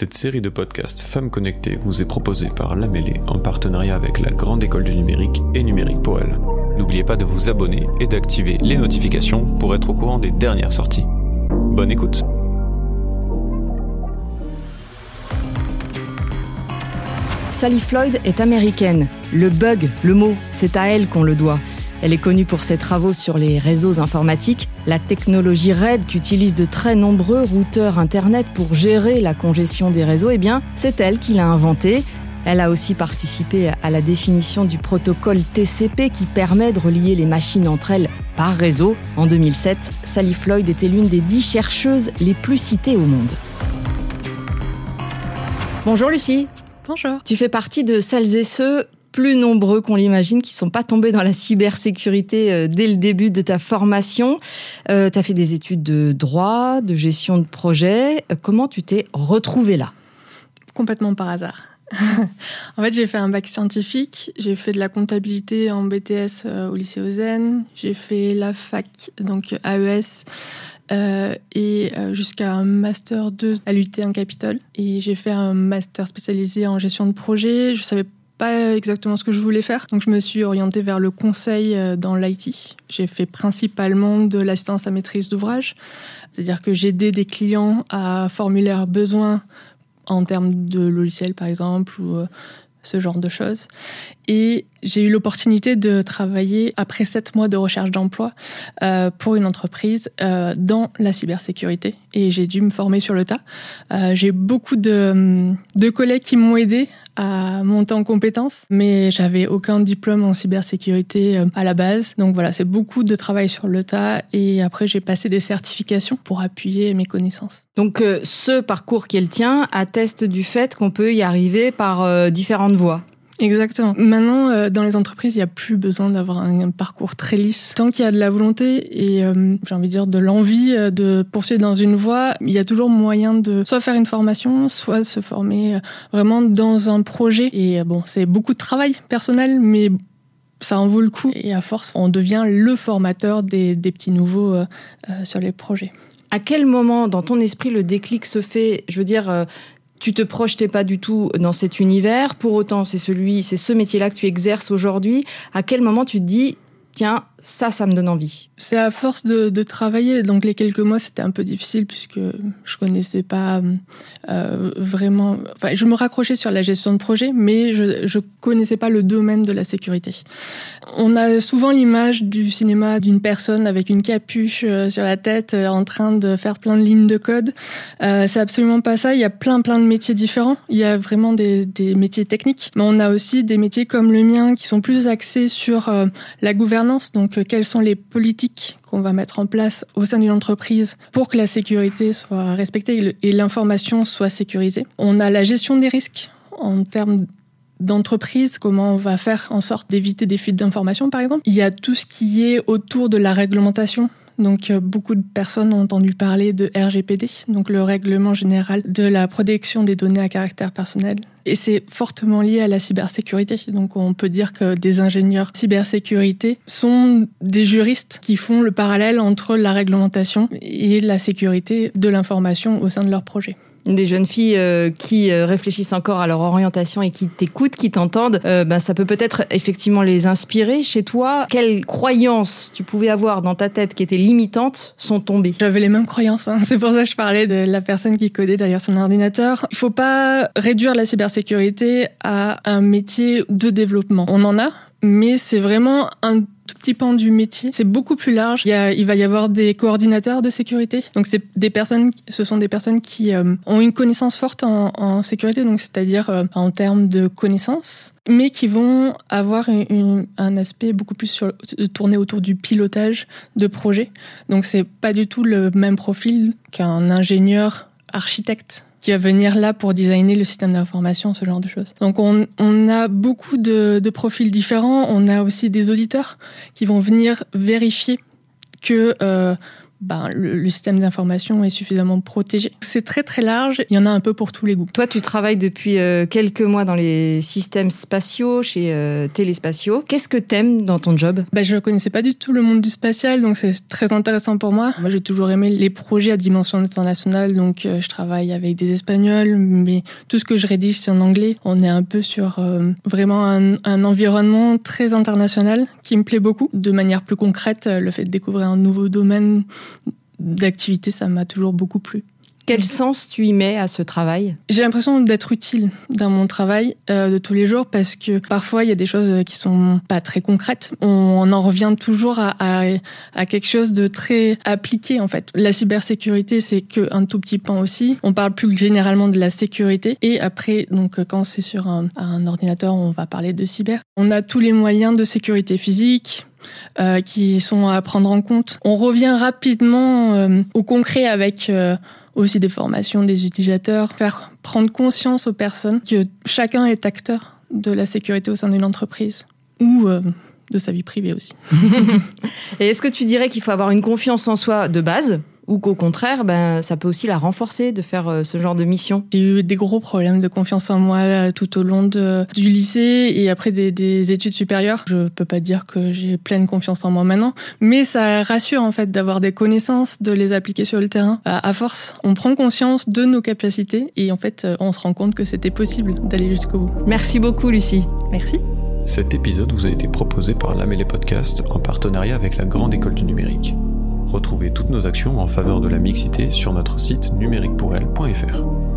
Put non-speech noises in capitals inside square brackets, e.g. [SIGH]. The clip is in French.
Cette série de podcasts Femmes Connectées vous est proposée par La en partenariat avec la Grande École du Numérique et Numérique pour elle. N'oubliez pas de vous abonner et d'activer les notifications pour être au courant des dernières sorties. Bonne écoute Sally Floyd est américaine. Le bug, le mot, c'est à elle qu'on le doit. Elle est connue pour ses travaux sur les réseaux informatiques, la technologie RAID qu'utilisent de très nombreux routeurs Internet pour gérer la congestion des réseaux. Eh bien, c'est elle qui l'a inventé. Elle a aussi participé à la définition du protocole TCP qui permet de relier les machines entre elles par réseau. En 2007, Sally Floyd était l'une des dix chercheuses les plus citées au monde. Bonjour Lucie. Bonjour. Tu fais partie de celles et ceux plus nombreux qu'on l'imagine, qui sont pas tombés dans la cybersécurité euh, dès le début de ta formation. Euh, tu as fait des études de droit, de gestion de projet. Euh, comment tu t'es retrouvé là? Complètement par hasard. [LAUGHS] en fait, j'ai fait un bac scientifique, j'ai fait de la comptabilité en BTS au lycée Ozen, j'ai fait la fac, donc AES, et jusqu'à un master 2 à l'UT 1 Capitole. Et j'ai fait un master spécialisé en gestion de projet. Je savais pas exactement ce que je voulais faire. Donc je me suis orientée vers le conseil euh, dans l'IT. J'ai fait principalement de l'assistance à maîtrise d'ouvrage, c'est-à-dire que j'aidais des clients à formuler leurs besoins en termes de logiciels par exemple ou euh, ce genre de choses. Et j'ai eu l'opportunité de travailler après sept mois de recherche d'emploi euh, pour une entreprise euh, dans la cybersécurité. Et j'ai dû me former sur le tas. Euh, j'ai beaucoup de, de collègues qui m'ont aidé à monter en compétences, mais j'avais aucun diplôme en cybersécurité euh, à la base. Donc voilà, c'est beaucoup de travail sur le tas. Et après, j'ai passé des certifications pour appuyer mes connaissances. Donc euh, ce parcours qui est le tien atteste du fait qu'on peut y arriver par euh, différentes voies. Exactement. Maintenant, euh, dans les entreprises, il n'y a plus besoin d'avoir un, parcours très lisse. Tant qu'il y a de la volonté et, j'ai envie de dire, de l'envie de poursuivre dans une voie, il y a toujours moyen de soit faire une formation, soit se former vraiment dans un projet. Et bon, c'est beaucoup de travail personnel, mais ça en vaut le coup. Et à force, on devient le formateur des petits nouveaux sur les projets. À quel moment dans ton esprit le déclic se fait? Je veux dire, tu te projetais pas du tout dans cet univers. Pour autant, c'est celui, c'est ce métier-là que tu exerces aujourd'hui. À quel moment tu te dis, tiens, ça, ça me donne envie C'est à force de, de, travailler. Donc les quelques mois, c'était un peu difficile puisque je connaissais pas euh, vraiment. Enfin, je me raccrochais sur la gestion de projet, mais je je connaissais pas le domaine de la sécurité. On a souvent l'image du cinéma d'une personne avec une capuche euh, sur la tête euh, en train de faire plein de lignes de code. Euh, c'est absolument pas ça. Il y a plein plein de métiers différents. Il y a vraiment des, des métiers techniques, mais on a aussi des métiers comme le mien qui sont plus axés sur euh, la gouvernance. Donc donc, quelles sont les politiques qu'on va mettre en place au sein d'une entreprise pour que la sécurité soit respectée et l'information soit sécurisée? On a la gestion des risques en termes d'entreprise, comment on va faire en sorte d'éviter des fuites d'informations, par exemple. Il y a tout ce qui est autour de la réglementation. Donc, euh, beaucoup de personnes ont entendu parler de RGPD, donc le règlement général de la protection des données à caractère personnel. Et c'est fortement lié à la cybersécurité. Donc on peut dire que des ingénieurs cybersécurité sont des juristes qui font le parallèle entre la réglementation et la sécurité de l'information au sein de leur projet des jeunes filles euh, qui euh, réfléchissent encore à leur orientation et qui t'écoutent, qui t'entendent, euh, ben, ça peut peut-être effectivement les inspirer. Chez toi, quelles croyances tu pouvais avoir dans ta tête qui étaient limitantes sont tombées? J'avais les mêmes croyances. Hein. C'est pour ça que je parlais de la personne qui codait derrière son ordinateur. Il faut pas réduire la cybersécurité à un métier de développement. On en a, mais c'est vraiment un tout petit pan du métier. C'est beaucoup plus large. Il, y a, il va y avoir des coordinateurs de sécurité. Donc c'est des personnes, ce sont des personnes qui euh, ont une connaissance forte en, sécurité, donc c'est-à-dire euh, en termes de connaissances, mais qui vont avoir un aspect beaucoup plus sur, tourné autour du pilotage de projet. Donc c'est pas du tout le même profil qu'un ingénieur architecte qui va venir là pour designer le système d'information, ce genre de choses. Donc on, on a beaucoup de, de, profils différents. On a aussi des auditeurs qui vont venir vérifier que euh, ben, le, système d'information est suffisamment protégé. C'est très très large, il y en a un peu pour tous les goûts. Toi, tu travailles depuis euh, quelques mois dans les systèmes spatiaux, chez euh, Téléspatiaux. Qu'est-ce que t'aimes dans ton job? Ben, Je ne connaissais pas du tout le monde du spatial, donc c'est très intéressant pour moi. Moi, j'ai toujours aimé les projets à dimension internationale, donc je travaille avec des Espagnols, mais tout ce que je rédige, c'est en anglais. On est un peu sur vraiment un, un environnement très international qui me plaît beaucoup. De manière plus concrète, le fait de découvrir un nouveau domaine d'activité, ça m'a toujours beaucoup plu. Quel sens tu y mets à ce travail? J'ai l'impression d'être utile dans mon travail euh, de tous les jours parce que parfois il y a des choses qui sont pas très concrètes. On en revient toujours à, à, quelque chose de très appliqué en fait. La cybersécurité c'est que un tout petit pan aussi. On parle plus généralement de la sécurité et après donc quand c'est sur un, un ordinateur on va parler de cyber. On a tous les moyens de sécurité physique, euh, qui sont à prendre en compte. On revient rapidement euh, au concret avec euh, aussi des formations des utilisateurs, faire prendre conscience aux personnes que chacun est acteur de la sécurité au sein d'une entreprise ou de sa vie privée aussi. [LAUGHS] Et est-ce que tu dirais qu'il faut avoir une confiance en soi de base? Ou qu'au contraire, ben, ça peut aussi la renforcer de faire euh, ce genre de mission J'ai eu des gros problèmes de confiance en moi euh, tout au long de, du lycée et après des, des, études supérieures. Je peux pas dire que j'ai pleine confiance en moi maintenant, mais ça rassure en fait d'avoir des connaissances, de les appliquer sur le terrain. À, force, on prend conscience de nos capacités et en fait, euh, on se rend compte que c'était possible d'aller jusqu'au bout. Merci beaucoup, Lucie. Merci. Cet épisode vous a été proposé par l'Amélé Podcast en partenariat avec la Grande École du Numérique. Retrouvez toutes nos actions en faveur de la mixité sur notre site numériquepourelle.fr.